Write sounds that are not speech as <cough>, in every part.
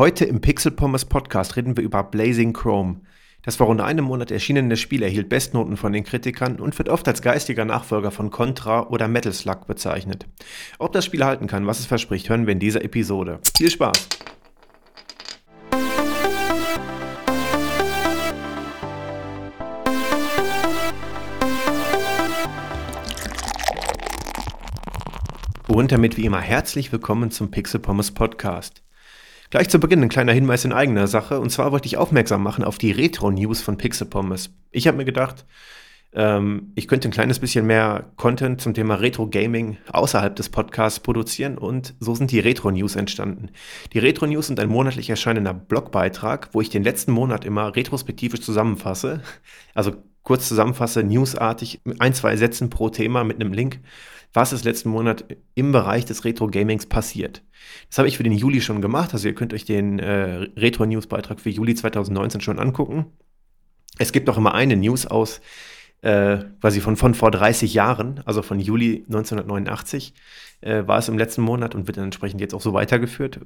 Heute im Pixel Pommes Podcast reden wir über Blazing Chrome. Das vor rund einem Monat erschienene Spiel erhielt Bestnoten von den Kritikern und wird oft als geistiger Nachfolger von Contra oder Metal Slug bezeichnet. Ob das Spiel halten kann, was es verspricht, hören wir in dieser Episode. Viel Spaß! Und damit wie immer herzlich willkommen zum Pixel Pommes Podcast. Gleich zu Beginn ein kleiner Hinweis in eigener Sache. Und zwar wollte ich aufmerksam machen auf die Retro-News von Pixel Pommes. Ich habe mir gedacht, ähm, ich könnte ein kleines bisschen mehr Content zum Thema Retro-Gaming außerhalb des Podcasts produzieren. Und so sind die Retro-News entstanden. Die Retro-News sind ein monatlich erscheinender Blogbeitrag, wo ich den letzten Monat immer retrospektivisch zusammenfasse. Also kurz zusammenfasse, newsartig, ein, zwei Sätzen pro Thema mit einem Link was ist letzten Monat im Bereich des Retro-Gamings passiert. Das habe ich für den Juli schon gemacht, also ihr könnt euch den äh, Retro-News-Beitrag für Juli 2019 schon angucken. Es gibt auch immer eine News aus, äh, quasi von, von vor 30 Jahren, also von Juli 1989, äh, war es im letzten Monat und wird dann entsprechend jetzt auch so weitergeführt.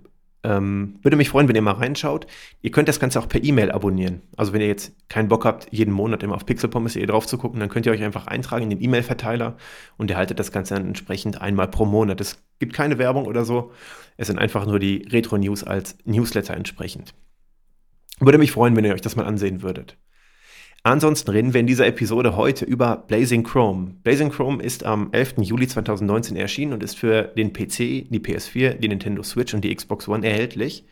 Ähm, würde mich freuen, wenn ihr mal reinschaut. Ihr könnt das Ganze auch per E-Mail abonnieren. Also wenn ihr jetzt keinen Bock habt, jeden Monat immer auf Pixelpommes.de drauf zu gucken, dann könnt ihr euch einfach eintragen in den E-Mail-Verteiler und erhaltet das Ganze dann entsprechend einmal pro Monat. Es gibt keine Werbung oder so. Es sind einfach nur die Retro-News als Newsletter entsprechend. Würde mich freuen, wenn ihr euch das mal ansehen würdet. Ansonsten reden wir in dieser Episode heute über Blazing Chrome. Blazing Chrome ist am 11. Juli 2019 erschienen und ist für den PC, die PS4, die Nintendo Switch und die Xbox One erhältlich.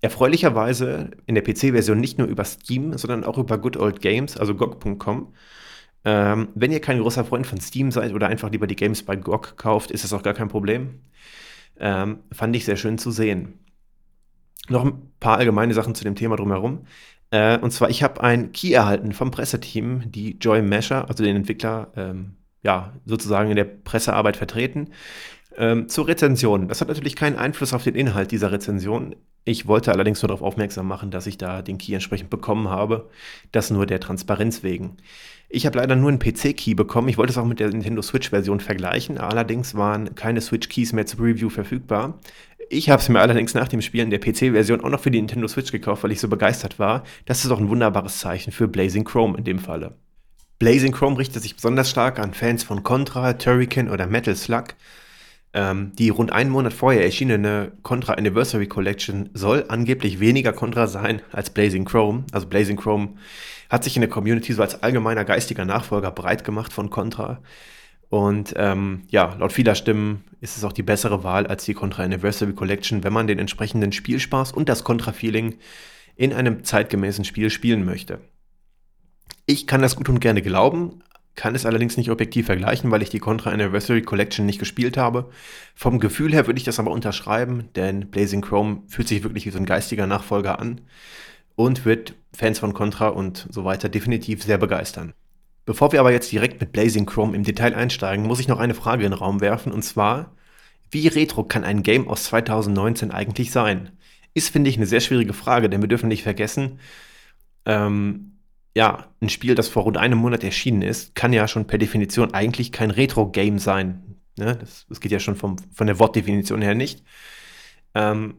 Erfreulicherweise in der PC-Version nicht nur über Steam, sondern auch über Good Old Games, also GOG.com. Ähm, wenn ihr kein großer Freund von Steam seid oder einfach lieber die Games bei GOG kauft, ist das auch gar kein Problem. Ähm, fand ich sehr schön zu sehen. Noch ein paar allgemeine Sachen zu dem Thema drumherum. Äh, und zwar, ich habe ein Key erhalten vom Presseteam, die Joy Mesher, also den Entwickler, ähm, ja, sozusagen in der Pressearbeit vertreten, ähm, zur Rezension. Das hat natürlich keinen Einfluss auf den Inhalt dieser Rezension. Ich wollte allerdings nur darauf aufmerksam machen, dass ich da den Key entsprechend bekommen habe. Das nur der Transparenz wegen. Ich habe leider nur einen PC-Key bekommen. Ich wollte es auch mit der Nintendo Switch-Version vergleichen. Allerdings waren keine Switch-Keys mehr zur Review verfügbar. Ich habe es mir allerdings nach dem Spielen der PC-Version auch noch für die Nintendo Switch gekauft, weil ich so begeistert war. Das ist auch ein wunderbares Zeichen für Blazing Chrome in dem Falle. Blazing Chrome richtet sich besonders stark an Fans von Contra, Turrican oder Metal Slug. Ähm, die rund einen Monat vorher erschienene Contra Anniversary Collection soll angeblich weniger Contra sein als Blazing Chrome. Also Blazing Chrome hat sich in der Community so als allgemeiner geistiger Nachfolger breit gemacht von Contra. Und ähm, ja, laut vieler Stimmen ist es auch die bessere Wahl als die Contra Anniversary Collection, wenn man den entsprechenden Spielspaß und das Contra-Feeling in einem zeitgemäßen Spiel spielen möchte. Ich kann das gut und gerne glauben, kann es allerdings nicht objektiv vergleichen, weil ich die Contra Anniversary Collection nicht gespielt habe. Vom Gefühl her würde ich das aber unterschreiben, denn Blazing Chrome fühlt sich wirklich wie so ein geistiger Nachfolger an und wird Fans von Contra und so weiter definitiv sehr begeistern. Bevor wir aber jetzt direkt mit Blazing Chrome im Detail einsteigen, muss ich noch eine Frage in den Raum werfen und zwar, wie retro kann ein Game aus 2019 eigentlich sein? Ist, finde ich, eine sehr schwierige Frage, denn wir dürfen nicht vergessen, ähm, ja, ein Spiel, das vor rund einem Monat erschienen ist, kann ja schon per Definition eigentlich kein Retro-Game sein. Ne? Das, das, geht ja schon vom, von der Wortdefinition her nicht. Ähm,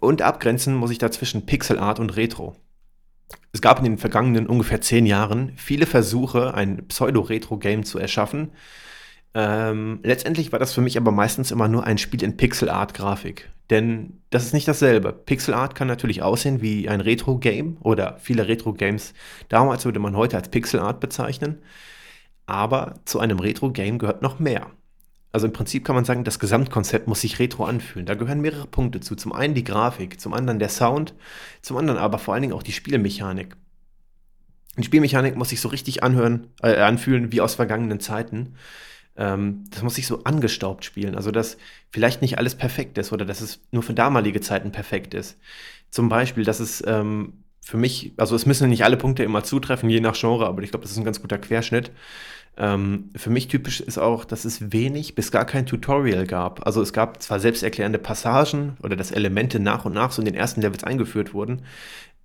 und abgrenzen muss ich da zwischen Pixel Art und Retro. Es gab in den vergangenen ungefähr zehn Jahren viele Versuche, ein Pseudo-Retro-Game zu erschaffen. Ähm, letztendlich war das für mich aber meistens immer nur ein Spiel in Pixel-Art-Grafik. Denn das ist nicht dasselbe. Pixel-Art kann natürlich aussehen wie ein Retro-Game oder viele Retro-Games damals würde man heute als Pixel-Art bezeichnen. Aber zu einem Retro-Game gehört noch mehr. Also im Prinzip kann man sagen, das Gesamtkonzept muss sich retro anfühlen. Da gehören mehrere Punkte zu. Zum einen die Grafik, zum anderen der Sound, zum anderen aber vor allen Dingen auch die Spielmechanik. Die Spielmechanik muss sich so richtig anhören, äh, anfühlen wie aus vergangenen Zeiten. Ähm, das muss sich so angestaubt spielen. Also, dass vielleicht nicht alles perfekt ist oder dass es nur für damalige Zeiten perfekt ist. Zum Beispiel, dass es ähm, für mich, also es müssen nicht alle Punkte immer zutreffen, je nach Genre, aber ich glaube, das ist ein ganz guter Querschnitt. Ähm, für mich typisch ist auch, dass es wenig bis gar kein Tutorial gab. Also es gab zwar selbsterklärende Passagen oder dass Elemente nach und nach so in den ersten Levels eingeführt wurden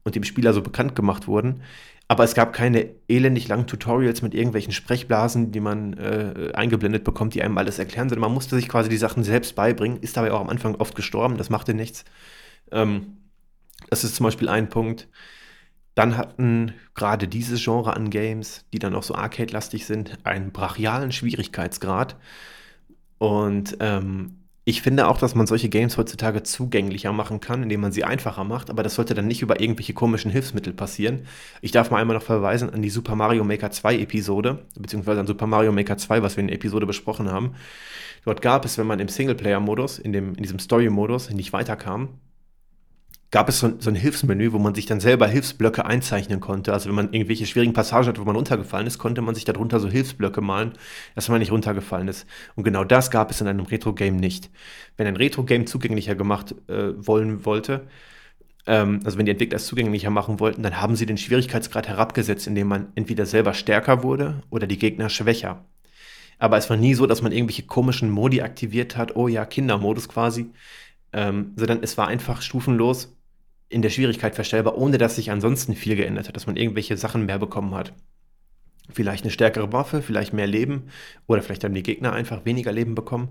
und dem Spieler so bekannt gemacht wurden, aber es gab keine elendig langen Tutorials mit irgendwelchen Sprechblasen, die man äh, eingeblendet bekommt, die einem alles erklären, sondern man musste sich quasi die Sachen selbst beibringen, ist dabei auch am Anfang oft gestorben, das machte nichts. Ähm, Das ist zum Beispiel ein Punkt. Dann hatten gerade diese Genre an Games, die dann auch so arcade-lastig sind, einen brachialen Schwierigkeitsgrad. Und ähm, ich finde auch, dass man solche Games heutzutage zugänglicher machen kann, indem man sie einfacher macht, aber das sollte dann nicht über irgendwelche komischen Hilfsmittel passieren. Ich darf mal einmal noch verweisen an die Super Mario Maker 2 Episode, beziehungsweise an Super Mario Maker 2, was wir in der Episode besprochen haben. Dort gab es, wenn man im Singleplayer-Modus, in, in diesem Story-Modus nicht weiterkam, gab es so, so, ein Hilfsmenü, wo man sich dann selber Hilfsblöcke einzeichnen konnte. Also wenn man irgendwelche schwierigen Passagen hat, wo man runtergefallen ist, konnte man sich darunter so Hilfsblöcke malen, dass man nicht runtergefallen ist. Und genau das gab es in einem Retro-Game nicht. Wenn ein Retro-Game zugänglicher gemacht äh, wollen wollte, ähm, also wenn die Entwickler es zugänglicher machen wollten, dann haben sie den Schwierigkeitsgrad herabgesetzt, indem man entweder selber stärker wurde oder die Gegner schwächer. Aber es war nie so, dass man irgendwelche komischen Modi aktiviert hat, oh ja, Kindermodus quasi, ähm, sondern es war einfach stufenlos in der Schwierigkeit verstellbar, ohne dass sich ansonsten viel geändert hat, dass man irgendwelche Sachen mehr bekommen hat. Vielleicht eine stärkere Waffe, vielleicht mehr Leben oder vielleicht haben die Gegner einfach weniger Leben bekommen.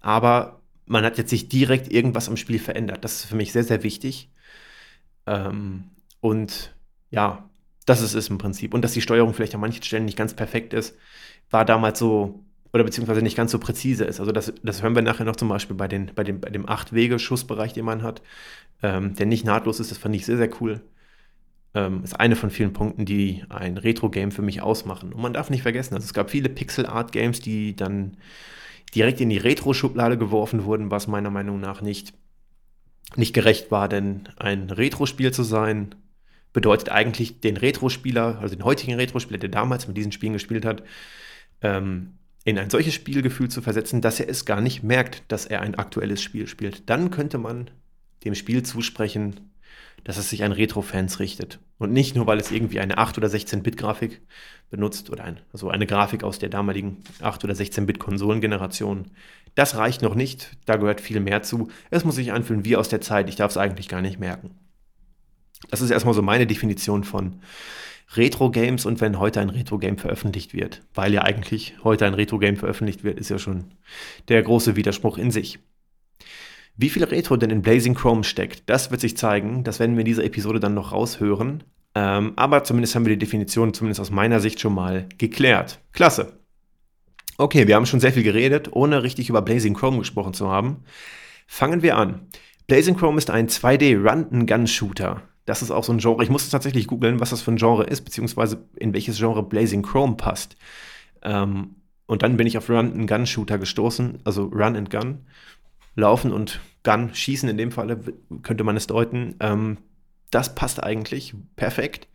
Aber man hat jetzt nicht direkt irgendwas am Spiel verändert. Das ist für mich sehr, sehr wichtig. Ähm, und ja, das ist es im Prinzip. Und dass die Steuerung vielleicht an manchen Stellen nicht ganz perfekt ist, war damals so oder beziehungsweise nicht ganz so präzise ist. Also das, das hören wir nachher noch zum Beispiel bei, den, bei, dem, bei dem Acht-Wege-Schussbereich, den man hat, ähm, der nicht nahtlos ist. Das fand ich sehr, sehr cool. Ähm, ist eine von vielen Punkten, die ein Retro-Game für mich ausmachen. Und man darf nicht vergessen, also es gab viele Pixel-Art-Games, die dann direkt in die Retro-Schublade geworfen wurden, was meiner Meinung nach nicht, nicht gerecht war, denn ein Retro-Spiel zu sein, bedeutet eigentlich den Retro-Spieler, also den heutigen Retro-Spieler, der damals mit diesen Spielen gespielt hat, ähm, in ein solches Spielgefühl zu versetzen, dass er es gar nicht merkt, dass er ein aktuelles Spiel spielt. Dann könnte man dem Spiel zusprechen, dass es sich an Retro-Fans richtet. Und nicht nur, weil es irgendwie eine 8- oder 16-Bit-Grafik benutzt oder ein, also eine Grafik aus der damaligen 8- oder 16-Bit-Konsolengeneration. Das reicht noch nicht, da gehört viel mehr zu. Es muss sich anfühlen wie aus der Zeit, ich darf es eigentlich gar nicht merken. Das ist erstmal so meine Definition von Retro-Games und wenn heute ein Retro-Game veröffentlicht wird. Weil ja eigentlich heute ein Retro-Game veröffentlicht wird, ist ja schon der große Widerspruch in sich. Wie viel Retro denn in Blazing Chrome steckt, das wird sich zeigen. Das werden wir in dieser Episode dann noch raushören. Ähm, aber zumindest haben wir die Definition, zumindest aus meiner Sicht, schon mal geklärt. Klasse. Okay, wir haben schon sehr viel geredet, ohne richtig über Blazing Chrome gesprochen zu haben. Fangen wir an. Blazing Chrome ist ein 2D-Run-and-Gun-Shooter. Das ist auch so ein Genre. Ich musste tatsächlich googeln, was das für ein Genre ist, beziehungsweise in welches Genre Blazing Chrome passt. Ähm, und dann bin ich auf Run-and-Gun-Shooter gestoßen, also Run and Gun. Laufen und Gun, schießen in dem Falle, könnte man es deuten. Ähm, das passt eigentlich perfekt,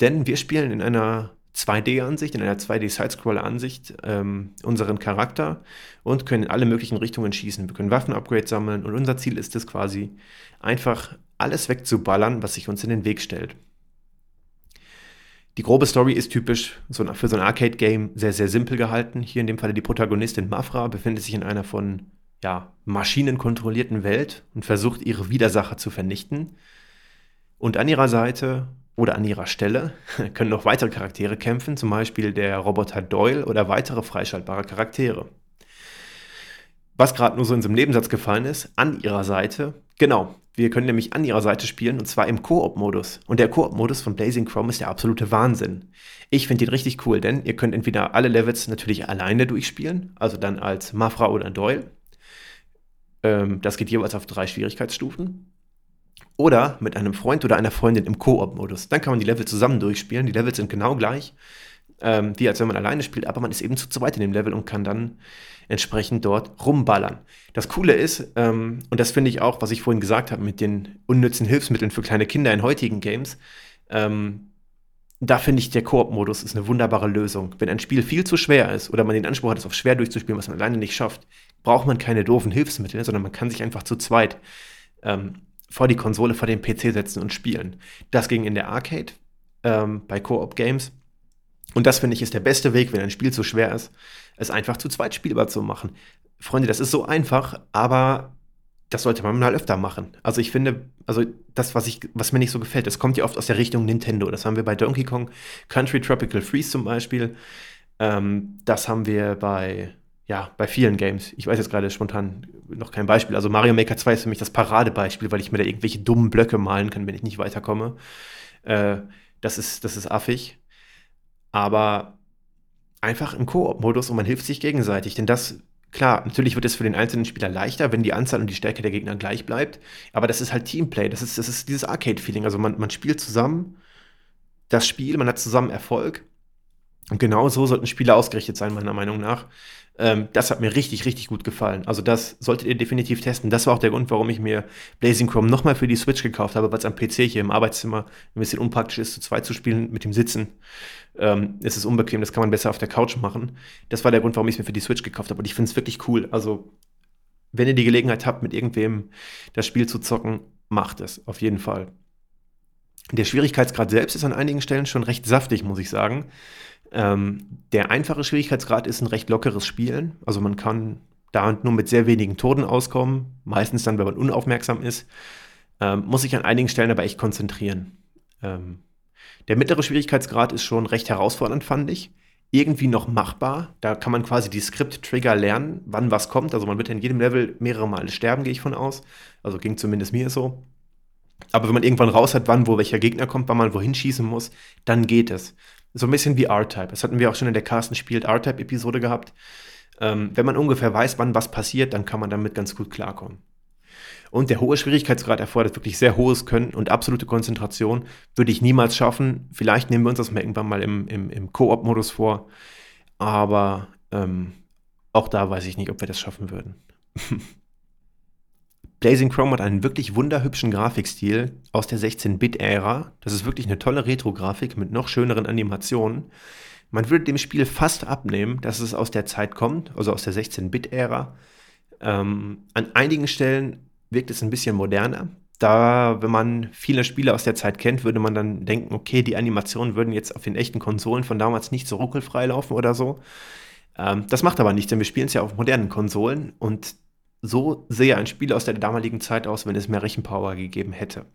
denn wir spielen in einer 2D-Ansicht, in einer 2D-Sidescroller-Ansicht ähm, unseren Charakter und können in alle möglichen Richtungen schießen. Wir können Waffen-Upgrades sammeln und unser Ziel ist es quasi, einfach alles wegzuballern, was sich uns in den Weg stellt. Die grobe Story ist typisch für so ein Arcade-Game sehr, sehr simpel gehalten. Hier in dem Falle die Protagonistin Mafra befindet sich in einer von ja, maschinenkontrollierten Welt und versucht, ihre Widersacher zu vernichten. Und an ihrer Seite oder an ihrer Stelle <laughs> können noch weitere Charaktere kämpfen, zum Beispiel der Roboter Doyle oder weitere freischaltbare Charaktere. Was gerade nur so in einem Nebensatz gefallen ist, an ihrer Seite, genau, wir können nämlich an ihrer Seite spielen und zwar im Koop-Modus. Und der Koop-Modus von Blazing Chrome ist der absolute Wahnsinn. Ich finde ihn richtig cool, denn ihr könnt entweder alle Levels natürlich alleine durchspielen, also dann als Mafra oder Doyle. Ähm, das geht jeweils auf drei Schwierigkeitsstufen. Oder mit einem Freund oder einer Freundin im Koop-Modus. Dann kann man die Level zusammen durchspielen. Die Levels sind genau gleich, ähm, wie als wenn man alleine spielt, aber man ist eben zu zweit in dem Level und kann dann entsprechend dort rumballern. Das Coole ist, ähm, und das finde ich auch, was ich vorhin gesagt habe mit den unnützen Hilfsmitteln für kleine Kinder in heutigen Games, ähm, da finde ich, der Koop-Modus ist eine wunderbare Lösung. Wenn ein Spiel viel zu schwer ist oder man den Anspruch hat, es auf schwer durchzuspielen, was man alleine nicht schafft, braucht man keine doofen Hilfsmittel, sondern man kann sich einfach zu zweit ähm, vor die Konsole, vor den PC setzen und spielen. Das ging in der Arcade ähm, bei Koop-Games. Und das finde ich ist der beste Weg, wenn ein Spiel zu schwer ist, es einfach zu zweit spielbar zu machen. Freunde, das ist so einfach, aber das sollte man mal öfter machen. Also ich finde, also das, was, ich, was mir nicht so gefällt, das kommt ja oft aus der Richtung Nintendo. Das haben wir bei Donkey Kong Country Tropical Freeze zum Beispiel. Ähm, das haben wir bei ja, bei vielen Games. Ich weiß jetzt gerade spontan noch kein Beispiel. Also Mario Maker 2 ist für mich das Paradebeispiel, weil ich mir da irgendwelche dummen Blöcke malen kann, wenn ich nicht weiterkomme. Äh, das, ist, das ist affig. Aber einfach im Koop-Modus und man hilft sich gegenseitig. Denn das, klar, natürlich wird es für den einzelnen Spieler leichter, wenn die Anzahl und die Stärke der Gegner gleich bleibt. Aber das ist halt Teamplay. Das ist, das ist dieses Arcade-Feeling. Also man, man spielt zusammen das Spiel, man hat zusammen Erfolg. Und genau so sollten Spiele ausgerichtet sein, meiner Meinung nach. Ähm, das hat mir richtig, richtig gut gefallen. Also das solltet ihr definitiv testen. Das war auch der Grund, warum ich mir Blazing Chrome nochmal für die Switch gekauft habe, weil es am PC hier im Arbeitszimmer ein bisschen unpraktisch ist, zu zweit zu spielen mit dem Sitzen. Ähm, es ist unbequem, das kann man besser auf der Couch machen. Das war der Grund, warum ich es mir für die Switch gekauft habe. Und ich finde es wirklich cool. Also, wenn ihr die Gelegenheit habt, mit irgendwem das Spiel zu zocken, macht es. Auf jeden Fall. Der Schwierigkeitsgrad selbst ist an einigen Stellen schon recht saftig, muss ich sagen. Ähm, der einfache Schwierigkeitsgrad ist ein recht lockeres Spielen. Also man kann da nur mit sehr wenigen Toten auskommen, meistens dann, wenn man unaufmerksam ist. Ähm, muss sich an einigen Stellen aber echt konzentrieren. Ähm, der mittlere Schwierigkeitsgrad ist schon recht herausfordernd, fand ich. Irgendwie noch machbar. Da kann man quasi die Skript-Trigger lernen, wann was kommt. Also man wird in jedem Level mehrere Male sterben, gehe ich von aus. Also ging zumindest mir so. Aber wenn man irgendwann raus hat, wann wo welcher Gegner kommt, wann man wohin schießen muss, dann geht es. So ein bisschen wie R-Type. Das hatten wir auch schon in der Carsten spielt R-Type-Episode gehabt. Ähm, wenn man ungefähr weiß, wann was passiert, dann kann man damit ganz gut klarkommen. Und der hohe Schwierigkeitsgrad erfordert wirklich sehr hohes Können und absolute Konzentration. Würde ich niemals schaffen. Vielleicht nehmen wir uns das mal irgendwann mal im, im, im Koop-Modus vor. Aber ähm, auch da weiß ich nicht, ob wir das schaffen würden. <laughs> Blazing Chrome hat einen wirklich wunderhübschen Grafikstil aus der 16-Bit-Ära. Das ist wirklich eine tolle Retro-Grafik mit noch schöneren Animationen. Man würde dem Spiel fast abnehmen, dass es aus der Zeit kommt, also aus der 16-Bit-Ära. Ähm, an einigen Stellen wirkt es ein bisschen moderner. Da, wenn man viele Spiele aus der Zeit kennt, würde man dann denken, okay, die Animationen würden jetzt auf den echten Konsolen von damals nicht so ruckelfrei laufen oder so. Ähm, das macht aber nichts, denn wir spielen es ja auf modernen Konsolen und so sehe ein Spiel aus der damaligen Zeit aus, wenn es mehr Rechenpower gegeben hätte.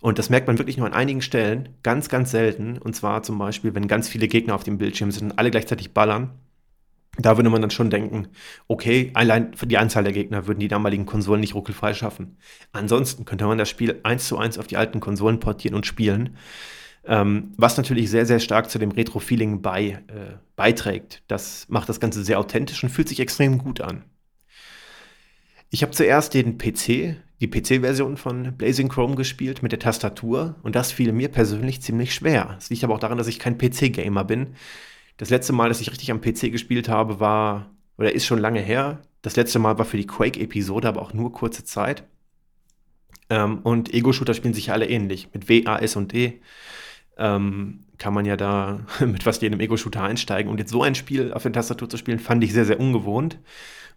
Und das merkt man wirklich nur an einigen Stellen, ganz, ganz selten. Und zwar zum Beispiel, wenn ganz viele Gegner auf dem Bildschirm sind und alle gleichzeitig ballern. Da würde man dann schon denken, okay, allein für die Anzahl der Gegner würden die damaligen Konsolen nicht ruckelfrei schaffen. Ansonsten könnte man das Spiel eins zu eins auf die alten Konsolen portieren und spielen. Ähm, was natürlich sehr, sehr stark zu dem Retro-Feeling bei, äh, beiträgt. Das macht das Ganze sehr authentisch und fühlt sich extrem gut an. Ich habe zuerst den PC, die PC-Version von Blazing Chrome gespielt mit der Tastatur und das fiel mir persönlich ziemlich schwer. Es liegt aber auch daran, dass ich kein PC-Gamer bin. Das letzte Mal, dass ich richtig am PC gespielt habe, war, oder ist schon lange her. Das letzte Mal war für die Quake-Episode, aber auch nur kurze Zeit. Ähm, und Ego-Shooter spielen sich alle ähnlich. Mit W, A, S und D ähm, kann man ja da <laughs> mit fast jedem Ego-Shooter einsteigen. Und jetzt so ein Spiel auf der Tastatur zu spielen, fand ich sehr, sehr ungewohnt.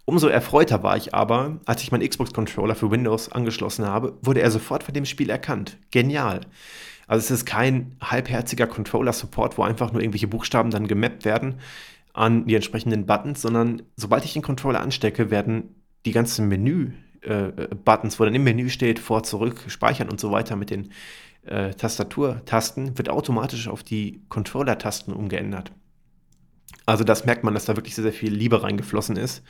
Umso erfreuter war ich aber, als ich meinen Xbox-Controller für Windows angeschlossen habe, wurde er sofort von dem Spiel erkannt. Genial. Also es ist kein halbherziger Controller-Support, wo einfach nur irgendwelche Buchstaben dann gemappt werden an die entsprechenden Buttons, sondern sobald ich den Controller anstecke, werden die ganzen Menü-Buttons, äh, wo dann im Menü steht, vor, zurück, speichern und so weiter mit den äh, Tastaturtasten, wird automatisch auf die Controller-Tasten umgeändert. Also das merkt man, dass da wirklich sehr, sehr viel Liebe reingeflossen ist.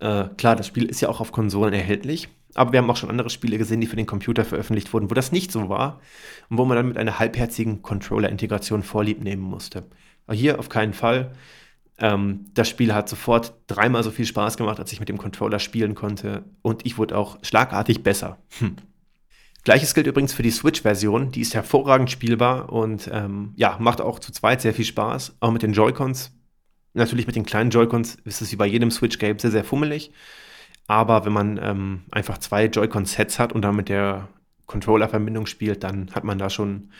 Äh, klar, das Spiel ist ja auch auf Konsolen erhältlich, aber wir haben auch schon andere Spiele gesehen, die für den Computer veröffentlicht wurden, wo das nicht so war und wo man dann mit einer halbherzigen Controller-Integration vorlieb nehmen musste. Aber hier auf keinen Fall. Ähm, das Spiel hat sofort dreimal so viel Spaß gemacht, als ich mit dem Controller spielen konnte und ich wurde auch schlagartig besser. Hm. Gleiches gilt übrigens für die Switch-Version. Die ist hervorragend spielbar und ähm, ja, macht auch zu zweit sehr viel Spaß. Auch mit den Joy-Cons Natürlich mit den kleinen Joy-Cons ist es wie bei jedem Switch-Game sehr, sehr fummelig. Aber wenn man ähm, einfach zwei Joy-Con-Sets hat und dann mit der Controller-Verbindung spielt, dann hat man da schon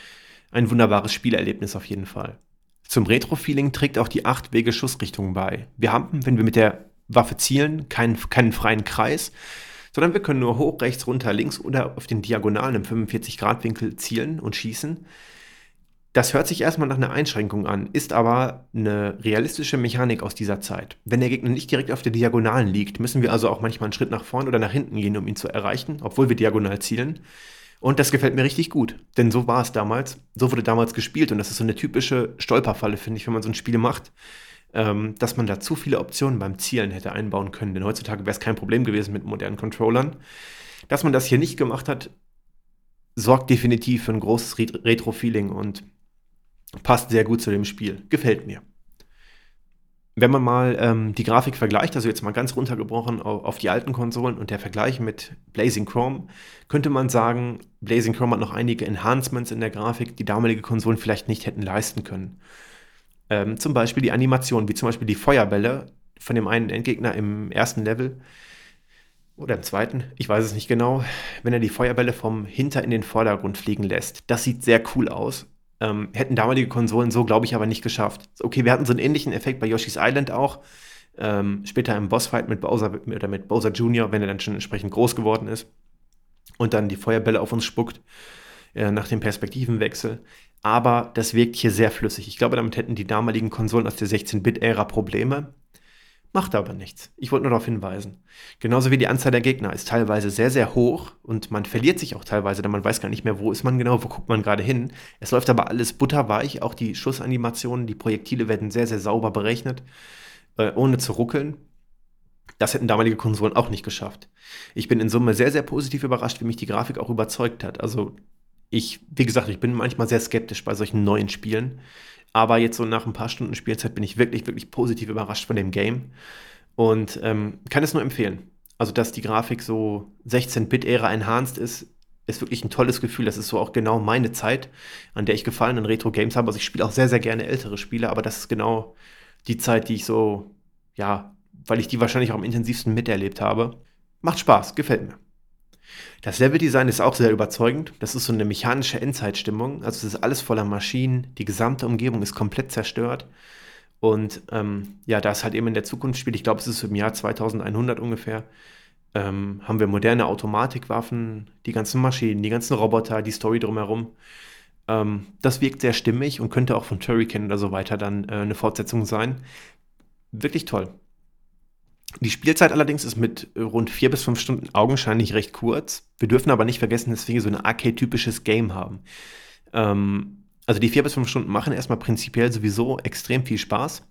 ein wunderbares Spielerlebnis auf jeden Fall. Zum Retro-Feeling trägt auch die 8-Wege-Schussrichtung bei. Wir haben, wenn wir mit der Waffe zielen, keinen, keinen freien Kreis, sondern wir können nur hoch, rechts, runter, links oder auf den Diagonalen im 45-Grad-Winkel zielen und schießen. Das hört sich erstmal nach einer Einschränkung an, ist aber eine realistische Mechanik aus dieser Zeit. Wenn der Gegner nicht direkt auf der Diagonalen liegt, müssen wir also auch manchmal einen Schritt nach vorn oder nach hinten gehen, um ihn zu erreichen, obwohl wir diagonal zielen. Und das gefällt mir richtig gut, denn so war es damals, so wurde damals gespielt und das ist so eine typische Stolperfalle, finde ich, wenn man so ein Spiel macht. ähm, dass man da zu viele Optionen beim Zielen hätte einbauen können. Denn heutzutage wäre es kein Problem gewesen mit modernen Controllern. Dass man das hier nicht gemacht hat, sorgt definitiv für ein großes Retro-Feeling und passt sehr gut zu dem Spiel. Gefällt mir. Wenn man mal ähm, die Grafik vergleicht, also jetzt mal ganz runtergebrochen auf, die alten Konsolen und der Vergleich mit Blazing Chrome, könnte man sagen, Blazing Chrome hat noch einige Enhancements in der Grafik, die damalige Konsolen vielleicht nicht hätten leisten können. Ähm, zum Beispiel die Animation, wie zum Beispiel die Feuerbälle von dem einen Endgegner im ersten Level oder im zweiten, ich weiß es nicht genau, wenn er die Feuerbälle vom Hinter in den Vordergrund fliegen lässt. Das sieht sehr cool aus. Ähm, hätten damalige Konsolen so, glaube ich, aber nicht geschafft. Okay, wir hatten so einen ähnlichen Effekt bei Yoshi's Island auch. Ähm, später im Bossfight mit Bowser oder mit Bowser Jr., wenn er dann schon entsprechend groß geworden ist und dann die Feuerbälle auf uns spuckt äh, nach dem Perspektivenwechsel. Aber das wirkt hier sehr flüssig. Ich glaube, damit hätten die damaligen Konsolen aus der 16-Bit-Ära Probleme. Macht aber nichts. Ich wollte nur darauf hinweisen. Genauso wie die Anzahl der Gegner ist teilweise sehr, sehr hoch und man verliert sich auch teilweise, denn man weiß gar nicht mehr, wo ist man genau, wo guckt man gerade hin. Es läuft aber alles butterweich, auch die Schussanimationen, die Projektile werden sehr, sehr sauber berechnet, äh, ohne zu ruckeln. Das hätten damalige Konsolen auch nicht geschafft. Ich bin in Summe sehr, sehr positiv überrascht, wie mich die Grafik auch überzeugt hat. Also ich, wie gesagt, ich bin manchmal sehr skeptisch bei solchen neuen Spielen. Aber jetzt so nach ein paar Stunden Spielzeit bin ich wirklich, wirklich positiv überrascht von dem Game und ähm, kann es nur empfehlen. Also, dass die Grafik so 16-Bit-Ära enhanced ist, ist wirklich ein tolles Gefühl. Das ist so auch genau meine Zeit, an der ich Gefallen an Retro-Games habe. Also, ich spiele auch sehr, sehr gerne ältere Spiele, aber das ist genau die Zeit, die ich so, ja, weil ich die wahrscheinlich auch am intensivsten miterlebt habe. Macht Spaß, gefällt mir. Das Leveldesign ist auch sehr überzeugend. Das ist so eine mechanische Endzeitstimmung. Also es ist alles voller Maschinen. Die gesamte Umgebung ist komplett zerstört. Und ähm, ja, da es halt eben in der Zukunft spielt, ich glaube, es ist im Jahr 2100 ungefähr, ähm, haben wir moderne Automatikwaffen, die ganzen Maschinen, die ganzen Roboter, die Story drumherum. Ähm, das wirkt sehr stimmig und könnte auch von Turrican oder so weiter dann äh, eine Fortsetzung sein. Wirklich toll. Die Spielzeit allerdings ist mit rund vier bis fünf Stunden augenscheinlich recht kurz. Wir dürfen aber nicht vergessen, dass wir so ein Arcade-typisches Game haben. Ähm, also die vier bis fünf Stunden machen erstmal prinzipiell sowieso extrem viel Spaß.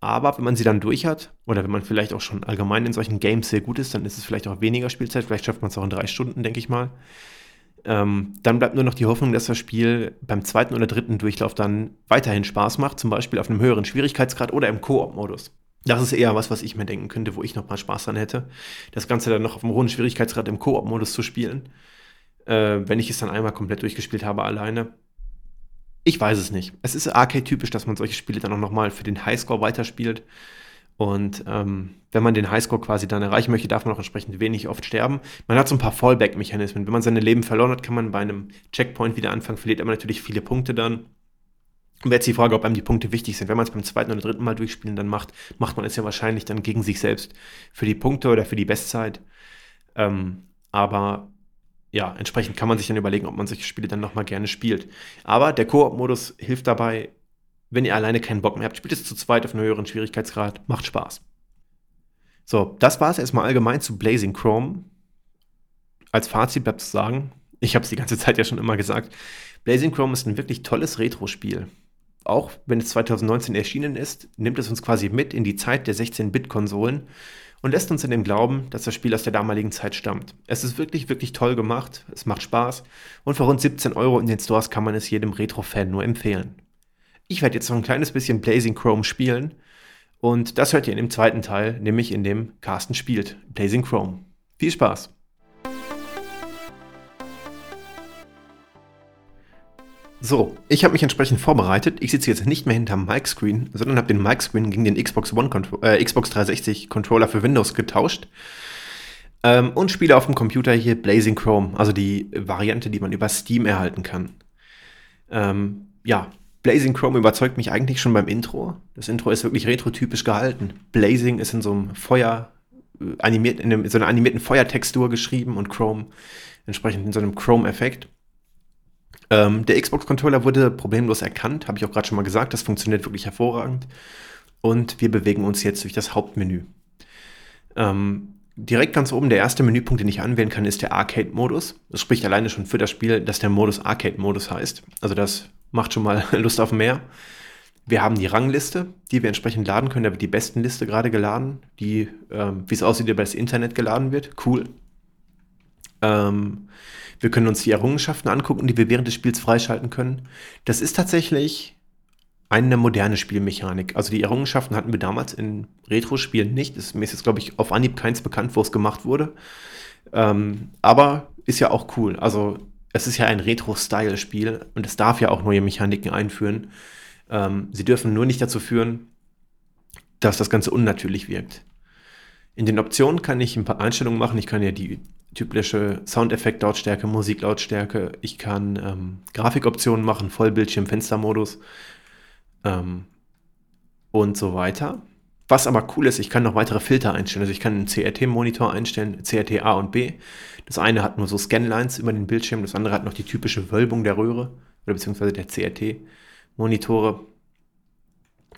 Aber wenn man sie dann durch hat, oder wenn man vielleicht auch schon allgemein in solchen Games sehr gut ist, dann ist es vielleicht auch weniger Spielzeit. Vielleicht schafft man es auch in drei Stunden, denke ich mal. Ähm, dann bleibt nur noch die Hoffnung, dass das Spiel beim zweiten oder dritten Durchlauf dann weiterhin Spaß macht, zum Beispiel auf einem höheren Schwierigkeitsgrad oder im Koop-Modus. Das ist eher was, was ich mir denken könnte, wo ich noch mal Spaß dran hätte. Das Ganze dann noch auf einem hohen Schwierigkeitsgrad im Koop-Modus zu spielen. Äh, wenn ich es dann einmal komplett durchgespielt habe alleine. Ich weiß es nicht. Es ist arcade-typisch, dass man solche Spiele dann auch noch mal für den Highscore weiterspielt. Und ähm, wenn man den Highscore quasi dann erreichen möchte, darf man auch entsprechend wenig oft sterben. Man hat so ein paar Fallback-Mechanismen. Wenn man seine Leben verloren hat, kann man bei einem Checkpoint wieder anfangen, verliert aber natürlich viele Punkte dann. Und jetzt die Frage, ob einem die Punkte wichtig sind. Wenn man es beim zweiten oder dritten Mal durchspielen dann macht, macht man es ja wahrscheinlich dann gegen sich selbst für die Punkte oder für die Bestzeit. Ähm, aber ja, entsprechend kann man sich dann überlegen, ob man solche Spiele dann nochmal gerne spielt. Aber der Koop-Modus hilft dabei, wenn ihr alleine keinen Bock mehr habt, spielt es zu zweit auf einem höheren Schwierigkeitsgrad, macht Spaß. So, das war es erstmal allgemein zu Blazing Chrome. Als Fazit bleibt zu sagen, ich habe es die ganze Zeit ja schon immer gesagt, Blazing Chrome ist ein wirklich tolles Retro-Spiel auch wenn es 2019 erschienen ist, nimmt es uns quasi mit in die Zeit der 16-Bit-Konsolen und lässt uns in dem glauben, dass das Spiel aus der damaligen Zeit stammt. Es ist wirklich, wirklich toll gemacht, es macht Spaß und für rund 17 Euro in den Stores kann man es jedem Retro-Fan nur empfehlen. Ich werde jetzt noch ein kleines bisschen Blazing Chrome spielen und das hört ihr in dem zweiten Teil, nämlich in dem Carsten spielt, Blazing Chrome. Viel Spaß! So, ich habe mich entsprechend vorbereitet. Ich sitze jetzt nicht mehr hinterm Mic-Screen, sondern habe den Mic-Screen gegen den Xbox One äh, Xbox 360 Controller für Windows getauscht ähm, und spiele auf dem Computer hier Blazing Chrome, also die Variante, die man über Steam erhalten kann. Ähm, ja, Blazing Chrome überzeugt mich eigentlich schon beim Intro. Das Intro ist wirklich retrotypisch gehalten. Blazing ist in so einem Feuer äh, animiert, in, einem, in so einer animierten Feuertextur geschrieben und Chrome entsprechend in so einem Chrome-Effekt. Ähm, der Xbox-Controller wurde problemlos erkannt, habe ich auch gerade schon mal gesagt. Das funktioniert wirklich hervorragend. Und wir bewegen uns jetzt durch das Hauptmenü. Ähm, direkt ganz oben, der erste Menüpunkt, den ich anwählen kann, ist der Arcade-Modus. Das spricht alleine schon für das Spiel, dass der Modus Arcade-Modus heißt. Also das macht schon mal <laughs> Lust auf mehr. wir haben die Rangliste, die wir entsprechend laden können. Da wird die besten Liste gerade geladen, die, ähm, wie es aussieht, über das Internet geladen wird. Cool. Ähm, wir können uns die Errungenschaften angucken, die wir während des Spiels freischalten können. Das ist tatsächlich eine moderne Spielmechanik. Also die Errungenschaften hatten wir damals in Retro-Spielen nicht. Es, mir ist jetzt, glaube ich, auf Anhieb keins bekannt, wo es gemacht wurde. Ähm, aber ist ja auch cool. Also es ist ja ein Retro-Style-Spiel und es darf ja auch neue Mechaniken einführen. Ähm, sie dürfen nur nicht dazu führen, dass das Ganze unnatürlich wirkt. In den Optionen kann ich ein paar Einstellungen machen. Ich kann ja die typische Soundeffekt-Lautstärke, Musiklautstärke. Ich kann ähm, Grafikoptionen machen, Vollbildschirm, Fenstermodus ähm, und so weiter. Was aber cool ist, ich kann noch weitere Filter einstellen. Also ich kann einen CRT-Monitor einstellen, CRT A und B. Das eine hat nur so Scanlines über den Bildschirm, das andere hat noch die typische Wölbung der Röhre oder beziehungsweise der CRT-Monitore.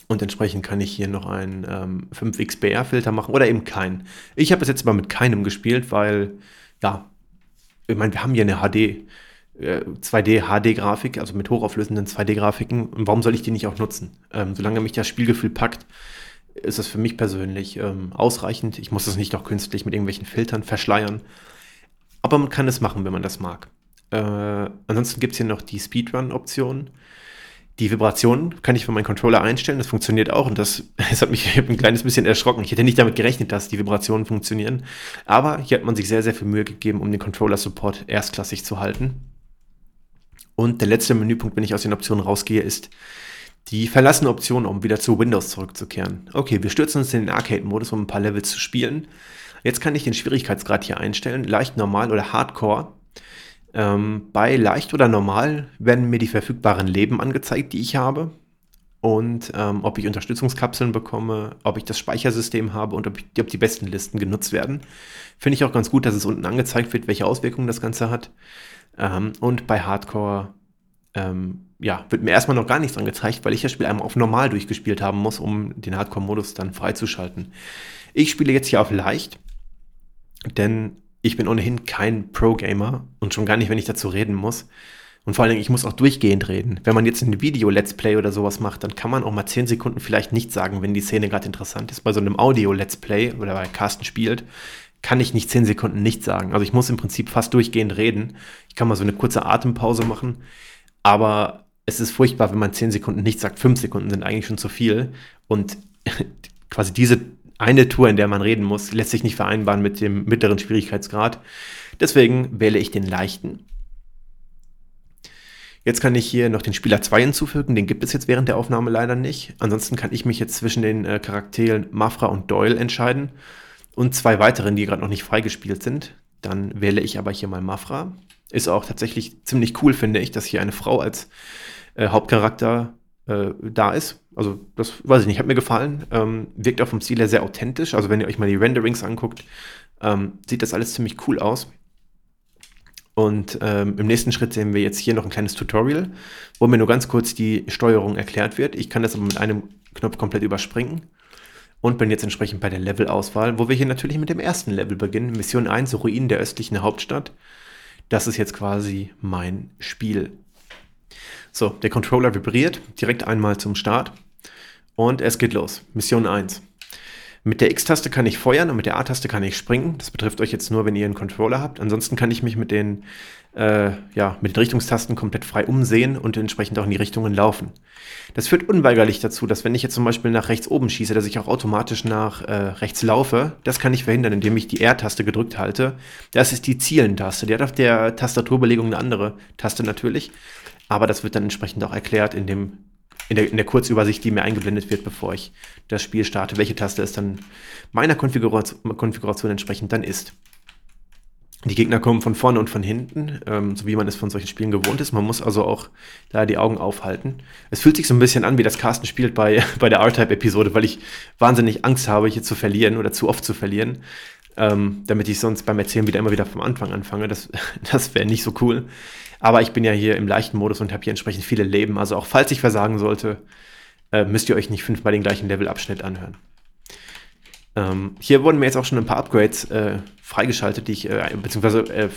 Und entsprechend kann ich hier noch einen ähm, 5XBR-Filter machen oder eben keinen. Ich habe es jetzt mal mit keinem gespielt, weil, ja, ich meine, wir haben hier eine HD, 2D HD-Grafik, also mit hochauflösenden 2D-Grafiken. Und warum soll ich die nicht auch nutzen? Ähm, solange mich das Spielgefühl packt, ist es für mich persönlich ähm, ausreichend. Ich muss es nicht auch künstlich mit irgendwelchen Filtern verschleiern. Aber man kann es machen, wenn man das mag. Äh, ansonsten gibt es hier noch die Speedrun-Option. Die Vibration kann ich für meinen Controller einstellen, das funktioniert auch und das, <laughs> das hat mich ein kleines bisschen erschrocken. Ich hätte nicht damit gerechnet, dass die Vibrationen funktionieren. Aber hier hat man sich sehr, sehr viel Mühe gegeben, um den Controller-Support erstklassig zu halten. Und der letzte Menüpunkt, wenn ich aus den Optionen rausgehe, ist die verlassene Option, um wieder zu Windows zurückzukehren. Okay, wir stürzen uns in den Arcade-Modus, um ein paar Levels zu spielen. Jetzt kann ich den Schwierigkeitsgrad hier einstellen, leicht, normal oder Hardcore. Ähm, bei leicht oder normal werden mir die verfügbaren Leben angezeigt, die ich habe. Und ähm, ob ich Unterstützungskapseln bekomme, ob ich das Speichersystem habe und ob, ich, ob die besten Listen genutzt werden. Finde ich auch ganz gut, dass es unten angezeigt wird, welche Auswirkungen das Ganze hat. Ähm, und bei Hardcore ähm, ja, wird mir erstmal noch gar nichts angezeigt, weil ich das Spiel einmal auf normal durchgespielt haben muss, um den Hardcore-Modus dann freizuschalten. Ich spiele jetzt hier auf leicht, denn ich bin ohnehin kein Pro-Gamer und schon gar nicht, wenn ich dazu reden muss. Und vor allen Dingen, ich muss auch durchgehend reden. Wenn man jetzt ein Video-Let's Play oder sowas macht, dann kann man auch mal 10 Sekunden vielleicht nicht sagen, wenn die Szene gerade interessant ist. Bei so einem Audio-Let's Play oder bei Carsten spielt, kann ich nicht zehn Sekunden nichts sagen. Also ich muss im Prinzip fast durchgehend reden. Ich kann mal so eine kurze Atempause machen, aber es ist furchtbar, wenn man zehn Sekunden nichts sagt. Fünf Sekunden sind eigentlich schon zu viel. Und <laughs> quasi diese eine Tour, in der man reden muss, lässt sich nicht vereinbaren mit dem mittleren Schwierigkeitsgrad. Deswegen wähle ich den leichten. Jetzt kann ich hier noch den Spieler 2 hinzufügen, den gibt es jetzt während der Aufnahme leider nicht. Ansonsten kann ich mich jetzt zwischen den äh, Charakteren Mafra und Doyle entscheiden und zwei weiteren, die gerade noch nicht freigespielt sind. Dann wähle ich aber hier mal Mafra. Ist auch tatsächlich ziemlich cool, finde ich, dass hier eine Frau als äh, Hauptcharakter äh, da ist. Also, das weiß ich nicht, hat mir gefallen. Ähm, wirkt auch vom Stil her sehr authentisch. Also, wenn ihr euch mal die Renderings anguckt, ähm, sieht das alles ziemlich cool aus. Und ähm, im nächsten Schritt sehen wir jetzt hier noch ein kleines Tutorial, wo mir nur ganz kurz die Steuerung erklärt wird. Ich kann das aber mit einem Knopf komplett überspringen und bin jetzt entsprechend bei der Levelauswahl, wo wir hier natürlich mit dem ersten Level beginnen. Mission 1, Ruinen der östlichen Hauptstadt. Das ist jetzt quasi mein Spiel. So, der Controller vibriert direkt einmal zum Start und es geht los. Mission 1. Mit der X-Taste kann ich feuern und mit der A-Taste kann ich springen. Das betrifft euch jetzt nur, wenn ihr einen Controller habt. Ansonsten kann ich mich mit den, äh, ja, mit den Richtungstasten komplett frei umsehen und entsprechend auch in die Richtungen laufen. Das führt unweigerlich dazu, dass wenn ich jetzt zum Beispiel nach rechts oben schieße, dass ich auch automatisch nach äh, rechts laufe. Das kann ich verhindern, indem ich die R-Taste gedrückt halte. Das ist die Zielen-Taste. Die hat auf der Tastaturbelegung eine andere Taste natürlich. Aber das wird dann entsprechend auch erklärt in dem in der, in der Kurzübersicht, die mir eingeblendet wird, bevor ich das Spiel starte, welche Taste es dann meiner Konfiguration, Konfiguration entsprechend dann ist. Die Gegner kommen von vorne und von hinten, ähm, so wie man es von solchen Spielen gewohnt ist. Man muss also auch da die Augen aufhalten. Es fühlt sich so ein bisschen an, wie das Carsten spielt bei, <laughs> bei der R-Type-Episode, weil ich wahnsinnig Angst habe, hier zu verlieren oder zu oft zu verlieren, ähm, damit ich sonst beim Erzählen wieder immer wieder vom Anfang anfange. Das, <laughs> das wäre nicht so cool. Aber ich bin ja hier im leichten Modus und habe hier entsprechend viele Leben. Also auch falls ich versagen sollte, äh, müsst ihr euch nicht fünfmal den gleichen Levelabschnitt anhören. Ähm, hier wurden mir jetzt auch schon ein paar Upgrades äh, freigeschaltet, die ich, äh, beziehungsweise äh,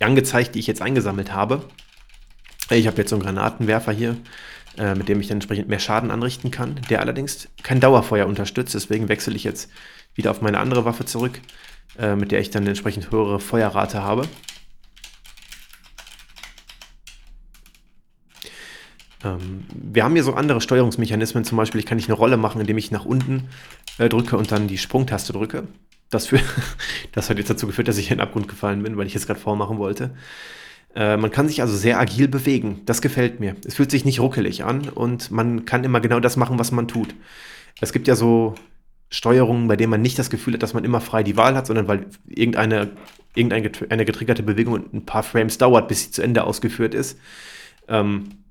angezeigt, die ich jetzt eingesammelt habe. Ich habe jetzt so einen Granatenwerfer hier. äh, mit dem ich dann entsprechend mehr Schaden anrichten kann, der allerdings kein Dauerfeuer unterstützt. Deswegen wechsle ich jetzt wieder auf meine andere Waffe zurück, äh, mit der ich dann entsprechend höhere Feuerrate habe. Wir haben hier so andere Steuerungsmechanismen, zum Beispiel kann ich eine Rolle machen, indem ich nach unten äh, drücke und dann die Sprungtaste drücke. Das, für, <laughs> das hat jetzt dazu geführt, dass ich in den Abgrund gefallen bin, weil ich jetzt gerade vormachen wollte. Äh, man kann sich also sehr agil bewegen. Das gefällt mir. Es fühlt sich nicht ruckelig an und man kann immer genau das machen, was man tut. Es gibt ja so Steuerungen, bei denen man nicht das Gefühl hat, dass man immer frei die Wahl hat, sondern weil irgendeine, irgendeine getriggerte Bewegung ein paar Frames dauert, bis sie zu Ende ausgeführt ist. Ähm,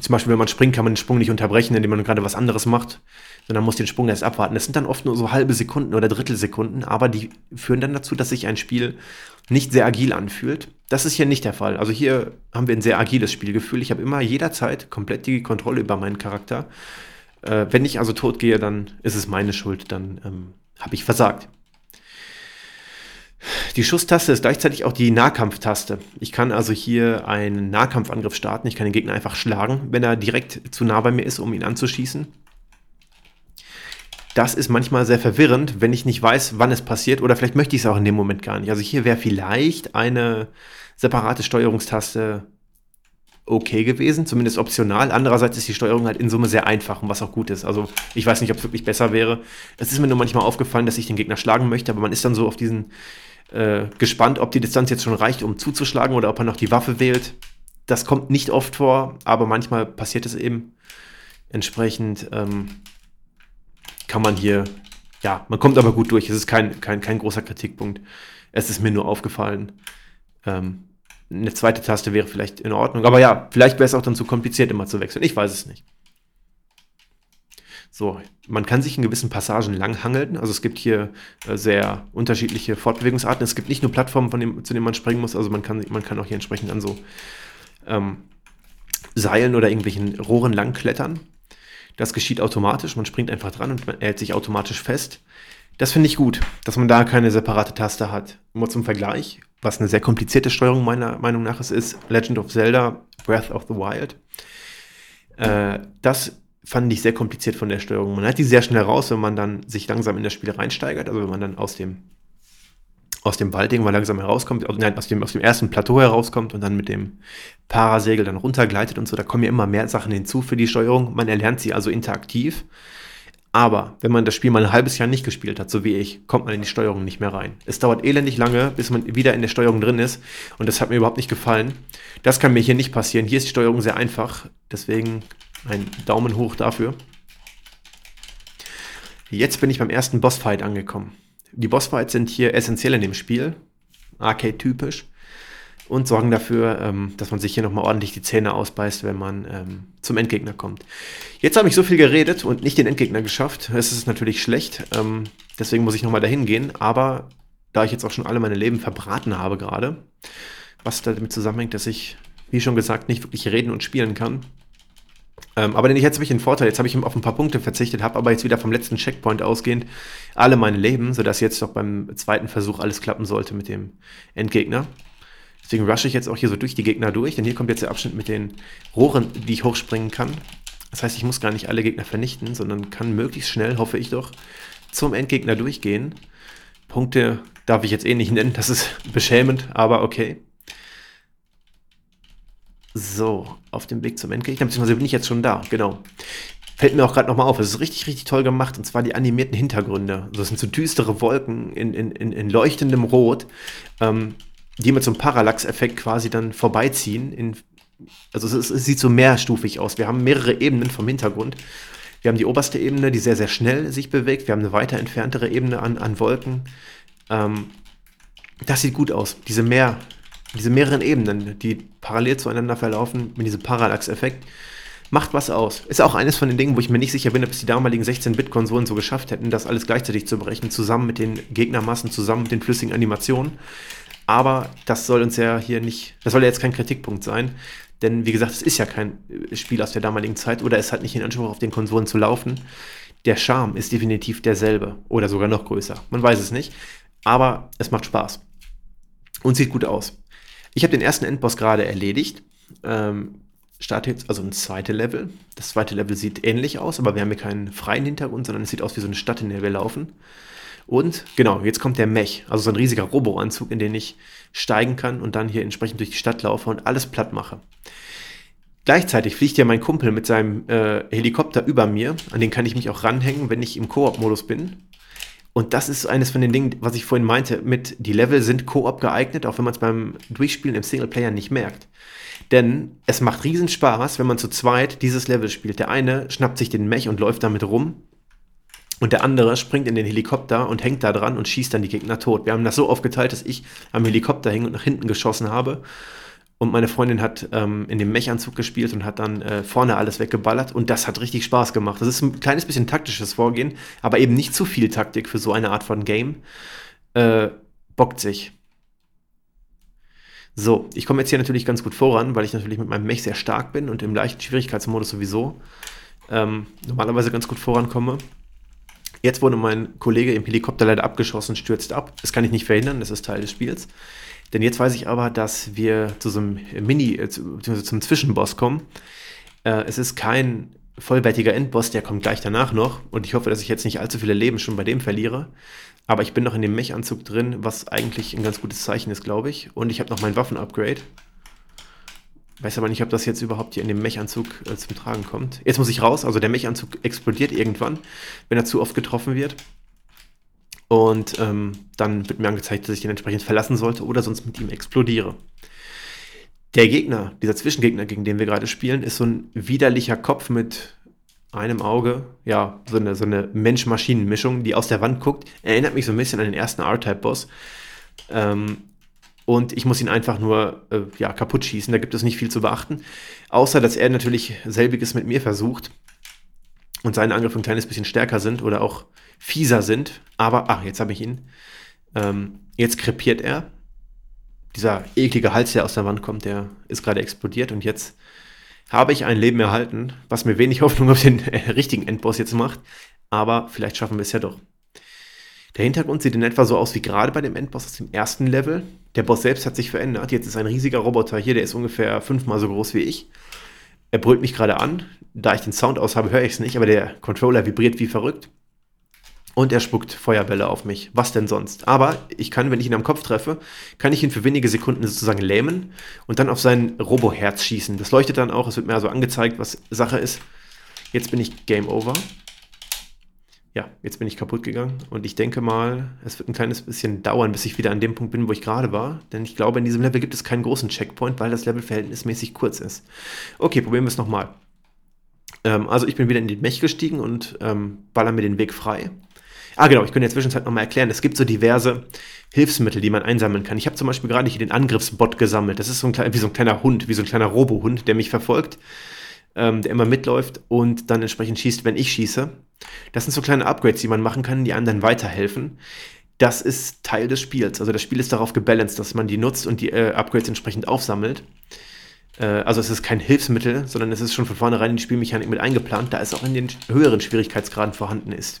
zum Beispiel, wenn man springt, kann man den Sprung nicht unterbrechen, indem man gerade was anderes macht, sondern muss den Sprung erst abwarten. Das sind dann oft nur so halbe Sekunden oder Drittelsekunden, aber die führen dann dazu, dass sich ein Spiel nicht sehr agil anfühlt. Das ist hier nicht der Fall. Also hier haben wir ein sehr agiles Spielgefühl. Ich habe immer jederzeit komplett die Kontrolle über meinen Charakter. Äh, wenn ich also tot gehe, dann ist es meine Schuld, dann ähm, habe ich versagt. Die Schusstaste ist gleichzeitig auch die Nahkampftaste. Ich kann also hier einen Nahkampfangriff starten. Ich kann den Gegner einfach schlagen, wenn er direkt zu nah bei mir ist, um ihn anzuschießen. Das ist manchmal sehr verwirrend, wenn ich nicht weiß, wann es passiert oder vielleicht möchte ich es auch in dem Moment gar nicht. Also hier wäre vielleicht eine separate Steuerungstaste okay gewesen, zumindest optional. Andererseits ist die Steuerung halt in Summe sehr einfach und was auch gut ist. Also ich weiß nicht, ob es wirklich besser wäre. Es ist mir nur manchmal aufgefallen, dass ich den Gegner schlagen möchte, aber man ist dann so auf diesen äh, gespannt, ob die Distanz jetzt schon reicht, um zuzuschlagen oder ob er noch die Waffe wählt. Das kommt nicht oft vor, aber manchmal passiert es eben. Entsprechend ähm, kann man hier, ja, man kommt aber gut durch. Es ist kein, kein, kein großer Kritikpunkt. Es ist mir nur aufgefallen. Ähm, eine zweite Taste wäre vielleicht in Ordnung. Aber ja, vielleicht wäre es auch dann zu kompliziert, immer zu wechseln. Ich weiß es nicht. So, man kann sich in gewissen Passagen langhangeln. Also es gibt hier äh, sehr unterschiedliche Fortbewegungsarten. Es gibt nicht nur Plattformen, von dem, zu denen man springen muss. Also man kann, man kann auch hier entsprechend an so ähm, Seilen oder irgendwelchen Rohren langklettern. Das geschieht automatisch. Man springt einfach dran und man hält sich automatisch fest. Das finde ich gut, dass man da keine separate Taste hat. Nur zum Vergleich, was eine sehr komplizierte Steuerung meiner Meinung nach ist, ist Legend of Zelda Breath of the Wild. Äh, das fand ich sehr kompliziert von der Steuerung. Man hat die sehr schnell raus, wenn man dann sich langsam in das Spiel reinsteigert, also wenn man dann aus dem aus dem Wald irgendwann langsam herauskommt, nein, aus dem, aus dem ersten Plateau herauskommt und dann mit dem Parasegel dann runtergleitet und so, da kommen ja immer mehr Sachen hinzu für die Steuerung. Man erlernt sie also interaktiv. Aber wenn man das Spiel mal ein halbes Jahr nicht gespielt hat, so wie ich, kommt man in die Steuerung nicht mehr rein. Es dauert elendig lange, bis man wieder in der Steuerung drin ist. Und das hat mir überhaupt nicht gefallen. Das kann mir hier nicht passieren. Hier ist die Steuerung sehr einfach. Deswegen ein Daumen hoch dafür. Jetzt bin ich beim ersten Bossfight angekommen. Die Bossfights sind hier essentiell in dem Spiel. Arcade-typisch und sorgen dafür, ähm, dass man sich hier nochmal ordentlich die Zähne ausbeißt, wenn man ähm, zum Endgegner kommt. Jetzt habe ich so viel geredet und nicht den Endgegner geschafft. Das ist natürlich schlecht. Ähm, deswegen muss ich nochmal dahin gehen. Aber da ich jetzt auch schon alle meine Leben verbraten habe gerade, was damit zusammenhängt, dass ich, wie schon gesagt, nicht wirklich reden und spielen kann. Ähm, aber jetzt habe ich einen Vorteil. Jetzt habe ich auf ein paar Punkte verzichtet, habe aber jetzt wieder vom letzten Checkpoint ausgehend alle meine Leben, sodass jetzt doch beim zweiten Versuch alles klappen sollte mit dem Endgegner. Deswegen rushe ich jetzt auch hier so durch die Gegner durch, denn hier kommt jetzt der Abschnitt mit den Rohren, die ich hochspringen kann. Das heißt, ich muss gar nicht alle Gegner vernichten, sondern kann möglichst schnell, hoffe ich doch, zum Endgegner durchgehen. Punkte darf ich jetzt eh nicht nennen, das ist <laughs> beschämend, aber okay. So, auf dem Weg zum Endgegner, beziehungsweise bin ich jetzt schon da, genau. Fällt mir auch gerade nochmal auf, es ist richtig, richtig toll gemacht, und zwar die animierten Hintergründe. Das sind so düstere Wolken in, in, in, in leuchtendem Rot. Ähm, die mit so einem Parallax-Effekt quasi dann vorbeiziehen. In, also es, ist, es, sieht so mehrstufig aus. Wir haben mehrere Ebenen vom Hintergrund. Wir haben die oberste Ebene, die sehr, sehr schnell sich bewegt. Wir haben eine weiter entferntere Ebene an, an Wolken. Ähm, das sieht gut aus. Diese, mehr, diese mehreren Ebenen, die parallel zueinander verlaufen, mit diesem Parallax-Effekt, macht was aus. Ist auch eines von den Dingen, wo ich mir nicht sicher bin, ob es die damaligen 16-Bit-Konsolen so geschafft hätten, das alles gleichzeitig zu brechen, zusammen mit den Gegnermassen, zusammen mit den flüssigen Animationen. Aber das soll uns ja hier nicht, das soll ja jetzt kein Kritikpunkt sein. Denn wie gesagt, es ist ja kein äh, Spiel aus der damaligen Zeit oder es hat nicht in Anspruch, auf den Konsolen zu laufen. Der Charme ist definitiv derselbe oder sogar noch größer. Man weiß es nicht. Aber es macht Spaß. Und sieht gut aus. Ich habe den ersten Endboss gerade erledigt. Ähm, starte jetzt also ein zweites Level. Das zweite Level sieht ähnlich aus, aber wir haben hier keinen freien Hintergrund, sondern es sieht aus wie so eine Stadt, in der wir laufen. Und genau, jetzt kommt der Mech, also so ein riesiger Roboanzug, in den ich steigen kann und dann hier entsprechend durch die Stadt laufe und alles platt mache. Gleichzeitig fliegt ja mein Kumpel mit seinem äh, Helikopter über mir, an den kann ich mich auch ranhängen, wenn ich im Koop-Modus bin. Und das ist eines von den Dingen, was ich vorhin meinte, mit die Level sind Koop geeignet, auch wenn man es beim Durchspielen im Singleplayer nicht merkt. Denn es macht riesen Spaß, wenn man zu zweit dieses Level spielt. Der eine schnappt sich den Mech und läuft damit rum und der andere springt in den Helikopter und hängt da dran und schießt dann die Gegner tot. Wir haben das so aufgeteilt, dass ich am Helikopter hing und nach hinten geschossen habe. Und meine Freundin hat ähm, in dem Mechanzug gespielt und hat dann äh, vorne alles weggeballert. Und das hat richtig Spaß gemacht. Das ist ein kleines bisschen taktisches Vorgehen, aber eben nicht zu viel Taktik für so eine Art von Game. Äh, bockt sich. So, ich komme jetzt hier natürlich ganz gut voran, weil ich natürlich mit meinem Mech sehr stark bin und im leichten Schwierigkeitsmodus sowieso ähm, normalerweise ganz gut vorankomme. Jetzt wurde mein Kollege im Helikopter leider abgeschossen, stürzt ab. Das kann ich nicht verhindern, das ist Teil des Spiels. Denn jetzt weiß ich aber, dass wir zu so einem Mini, äh, beziehungsweise zum Zwischenboss kommen. Äh, es ist kein vollwertiger Endboss, der kommt gleich danach noch. Und ich hoffe, dass ich jetzt nicht allzu viele Leben schon bei dem verliere. Aber ich bin noch in dem Mech-Anzug drin, was eigentlich ein ganz gutes Zeichen ist, glaube ich. Und ich habe noch mein Waffen-Upgrade. Weiß aber nicht, ob das jetzt überhaupt hier in dem Mechanzug äh, zum Tragen kommt. Jetzt muss ich raus, also der Mechanzug explodiert irgendwann, wenn er zu oft getroffen wird. Und ähm, dann wird mir angezeigt, dass ich den entsprechend verlassen sollte oder sonst mit ihm explodiere. Der Gegner, dieser Zwischengegner, gegen den wir gerade spielen, ist so ein widerlicher Kopf mit einem Auge. Ja, so eine, so eine Mensch-Maschinen-Mischung, die aus der Wand guckt. Erinnert mich so ein bisschen an den ersten R-Type-Boss. Ähm, und ich muss ihn einfach nur äh, ja, kaputt schießen. Da gibt es nicht viel zu beachten. Außer, dass er natürlich selbiges mit mir versucht und seine Angriffe ein kleines bisschen stärker sind oder auch fieser sind. Aber, ach, jetzt habe ich ihn. Ähm, jetzt krepiert er. Dieser eklige Hals, der aus der Wand kommt, der ist gerade explodiert und jetzt habe ich ein Leben erhalten, was mir wenig <laughs> Hoffnung auf den äh, richtigen Endboss jetzt macht. Aber vielleicht schaffen wir es ja doch. Der Hintergrund sieht in etwa so aus wie gerade bei dem Endboss aus dem ersten Level. Der Boss selbst hat sich verändert. Jetzt ist ein riesiger Roboter hier, der ist ungefähr fünfmal so groß wie ich. Er brüllt mich gerade an. Da ich den Sound aus habe, höre ich es nicht, aber der Controller vibriert wie verrückt. Und er spuckt Feuerbälle auf mich. Was denn sonst? Aber ich kann, wenn ich ihn am Kopf treffe, kann ich ihn für wenige Sekunden sozusagen lähmen und dann auf sein Roboherz schießen. Das leuchtet dann auch. Es wird mir also angezeigt, was Sache ist. Jetzt bin ich Game Over ja, jetzt bin ich kaputt gegangen und ich denke mal, es wird ein kleines bisschen dauern, bis ich wieder an dem Punkt bin, wo ich gerade war. Denn ich glaube, in diesem Level gibt es keinen großen Checkpoint, weil das Level verhältnismäßig kurz ist. Okay, probieren wir es nochmal. Ähm, also ich bin wieder in den Mech gestiegen und ähm, baller mir den Weg frei. Ah, genau, ich könnte in der Zwischenzeit nochmal erklären, es gibt so diverse Hilfsmittel, die man einsammeln kann. Ich habe zum Beispiel gerade hier den Angriffsbot gesammelt. Das ist so ein, wie so ein kleiner Hund, wie so ein kleiner Robohund, der mich verfolgt ähm, der immer mitläuft und dann entsprechend schießt, wenn ich schieße. Das sind so kleine Upgrades, die man machen kann, die einem dann weiterhelfen. Das ist Teil des Spiels. Also das Spiel ist darauf gebalanced, dass man die nutzt und die äh, Upgrades entsprechend aufsammelt. Äh, also es ist kein Hilfsmittel, sondern es ist schon von vornherein in die Spielmechanik mit eingeplant, da es auch in den höheren Schwierigkeitsgraden vorhanden ist.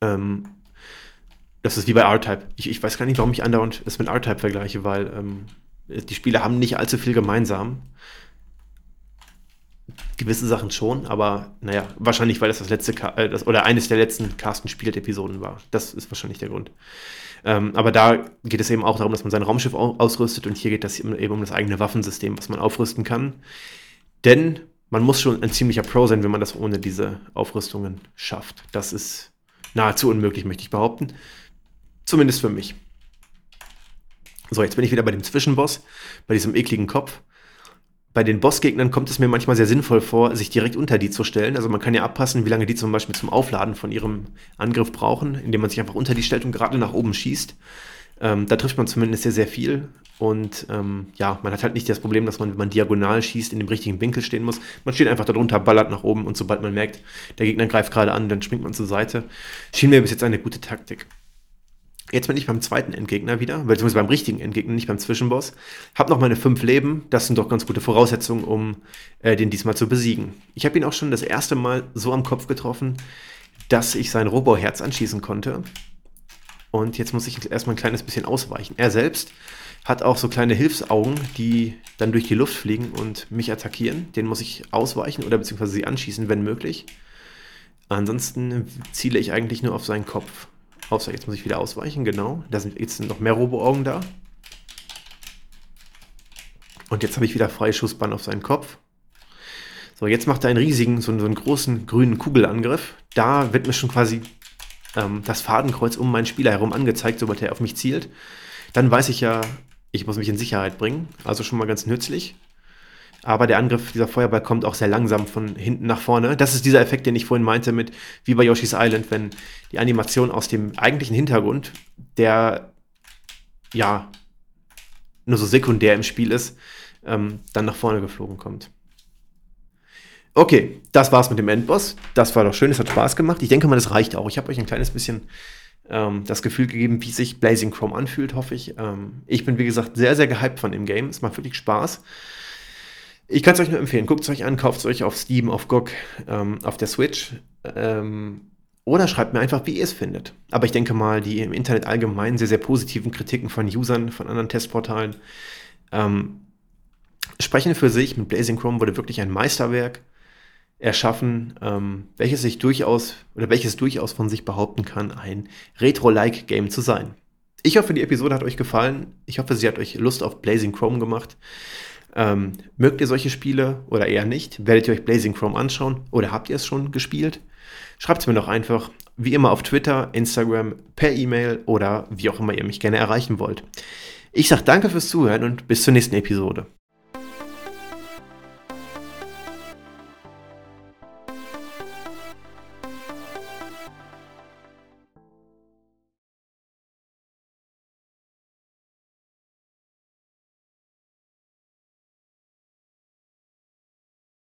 Ähm, das ist wie bei R-Type. Ich, ich, weiß gar nicht, warum ich andauernd es mit R-Type vergleiche, weil ähm, die Spiele haben nicht allzu viel gemeinsam gewisse Sachen schon, aber naja, wahrscheinlich, weil das das letzte, äh, das, oder eines der letzten Carsten spielt Episoden war. Das ist wahrscheinlich der Grund. Ähm, aber da geht es eben auch darum, dass man sein Raumschiff ausrüstet und hier geht es eben um das eigene Waffensystem, was man aufrüsten kann. Denn man muss schon ein ziemlicher Pro sein, wenn man das ohne diese Aufrüstungen schafft. Das ist nahezu unmöglich, möchte ich behaupten. Zumindest für mich. So, jetzt bin ich wieder bei dem Zwischenboss, bei diesem ekligen Kopf bei den Bossgegnern kommt es mir manchmal sehr sinnvoll vor, sich direkt unter die zu stellen. Also man kann ja abpassen, wie lange die zum Beispiel zum Aufladen von ihrem Angriff brauchen, indem man sich einfach unter die stellt und gerade nach oben schießt. Ähm, da trifft man zumindest sehr, sehr viel. Und ähm, ja, man hat halt nicht das Problem, dass man, wenn man diagonal schießt, in dem richtigen Winkel stehen muss. Man steht einfach darunter, ballert nach oben und sobald man merkt, der Gegner greift gerade an, dann springt man zur Seite. Schien mir bis jetzt eine gute Taktik. Jetzt bin ich beim zweiten Endgegner wieder, beziehungsweise beim richtigen Endgegner, nicht beim Zwischenboss. Hab noch meine fünf Leben. Das sind doch ganz gute Voraussetzungen, um äh, den diesmal zu besiegen. Ich habe ihn auch schon das erste Mal so am Kopf getroffen, dass ich sein Roboherz anschießen konnte. Und jetzt muss ich erstmal ein kleines bisschen ausweichen. Er selbst Hat auch so kleine Hilfsaugen, die dann durch die Luft fliegen und mich attackieren. Den muss ich ausweichen oder beziehungsweise sie anschießen, wenn möglich. Ansonsten ziele ich eigentlich nur auf seinen Kopf. Außer jetzt muss ich wieder ausweichen, genau. Da sind jetzt noch mehr Robo-Augen da. Und jetzt habe ich wieder freie Schussbahn auf seinen Kopf. So, jetzt macht er einen riesigen, so, so einen großen grünen Kugelangriff. Da wird mir schon quasi ähm, das Fadenkreuz um meinen Spieler herum angezeigt, sobald er auf mich zielt. Dann weiß ich ja, ich muss mich in Sicherheit bringen. Also schon mal ganz nützlich. Aber der Angriff, dieser Feuerball kommt auch sehr langsam von hinten nach vorne. Das ist dieser Effekt, den ich vorhin meinte mit, wie bei Yoshi's Island, wenn die Animation aus dem eigentlichen Hintergrund, der ja nur so sekundär im Spiel ist, ähm, dann nach vorne geflogen kommt. Okay, das war's mit dem Endboss. Das war doch schön, es hat Spaß gemacht. Ich denke mal, das reicht auch. Ich habe euch ein kleines bisschen ähm, das Gefühl gegeben, wie sich Blazing Chrome anfühlt, hoffe ich. Ähm, ich bin, wie gesagt, sehr, sehr gehypt von dem Game. Es macht wirklich Spaß. Ich kann es euch nur empfehlen. Guckt es euch an, kauft es euch auf Steam, auf GOG, ähm, auf der Switch. Ähm, oder schreibt mir einfach, wie ihr es findet. Aber ich denke mal, die im Internet allgemein sehr, sehr positiven Kritiken von Usern, von anderen Testportalen ähm, sprechen für sich. Mit Blazing Chrome wurde wirklich ein Meisterwerk erschaffen, ähm, welches sich durchaus oder welches durchaus von sich behaupten kann, ein Retro-like Game zu sein. Ich hoffe, die Episode hat euch gefallen. Ich hoffe, sie hat euch Lust auf Blazing Chrome gemacht. Ähm, mögt ihr solche Spiele oder eher nicht? Werdet ihr euch Blazing Chrome anschauen oder habt ihr es schon gespielt? Schreibt es mir doch einfach, wie immer auf Twitter, Instagram, per E-Mail oder wie auch immer ihr mich gerne erreichen wollt. Ich sage danke fürs Zuhören und bis zur nächsten Episode.